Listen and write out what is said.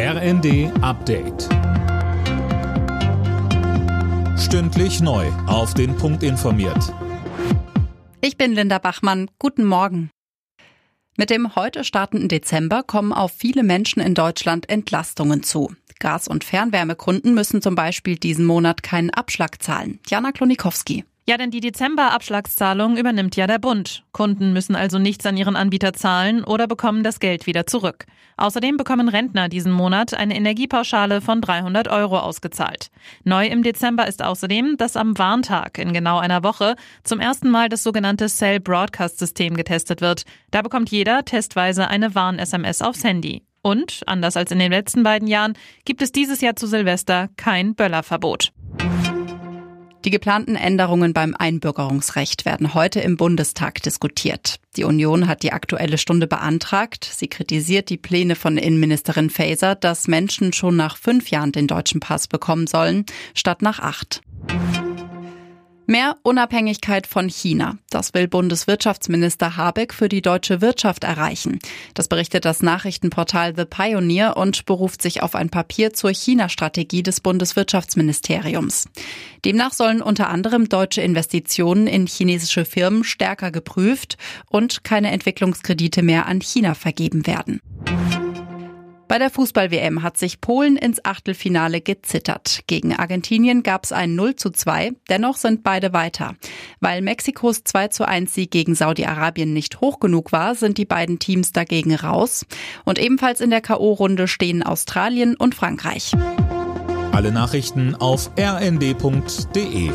RND Update. Stündlich neu. Auf den Punkt informiert. Ich bin Linda Bachmann. Guten Morgen. Mit dem heute startenden Dezember kommen auf viele Menschen in Deutschland Entlastungen zu. Gas- und Fernwärmekunden müssen zum Beispiel diesen Monat keinen Abschlag zahlen. Jana Klonikowski. Ja, denn die Dezember-Abschlagszahlung übernimmt ja der Bund. Kunden müssen also nichts an ihren Anbieter zahlen oder bekommen das Geld wieder zurück. Außerdem bekommen Rentner diesen Monat eine Energiepauschale von 300 Euro ausgezahlt. Neu im Dezember ist außerdem, dass am Warntag in genau einer Woche zum ersten Mal das sogenannte Cell Broadcast System getestet wird. Da bekommt jeder testweise eine Warn-SMS aufs Handy. Und, anders als in den letzten beiden Jahren, gibt es dieses Jahr zu Silvester kein Böllerverbot. Die geplanten Änderungen beim Einbürgerungsrecht werden heute im Bundestag diskutiert. Die Union hat die aktuelle Stunde beantragt. Sie kritisiert die Pläne von Innenministerin Faeser, dass Menschen schon nach fünf Jahren den deutschen Pass bekommen sollen, statt nach acht. Mehr Unabhängigkeit von China. Das will Bundeswirtschaftsminister Habeck für die deutsche Wirtschaft erreichen. Das berichtet das Nachrichtenportal The Pioneer und beruft sich auf ein Papier zur China-Strategie des Bundeswirtschaftsministeriums. Demnach sollen unter anderem deutsche Investitionen in chinesische Firmen stärker geprüft und keine Entwicklungskredite mehr an China vergeben werden. Bei der Fußball-WM hat sich Polen ins Achtelfinale gezittert. Gegen Argentinien gab es ein 0 zu 2, dennoch sind beide weiter. Weil Mexikos 2 zu 1 Sieg gegen Saudi-Arabien nicht hoch genug war, sind die beiden Teams dagegen raus. Und ebenfalls in der K.O.-Runde stehen Australien und Frankreich. Alle Nachrichten auf rnd.de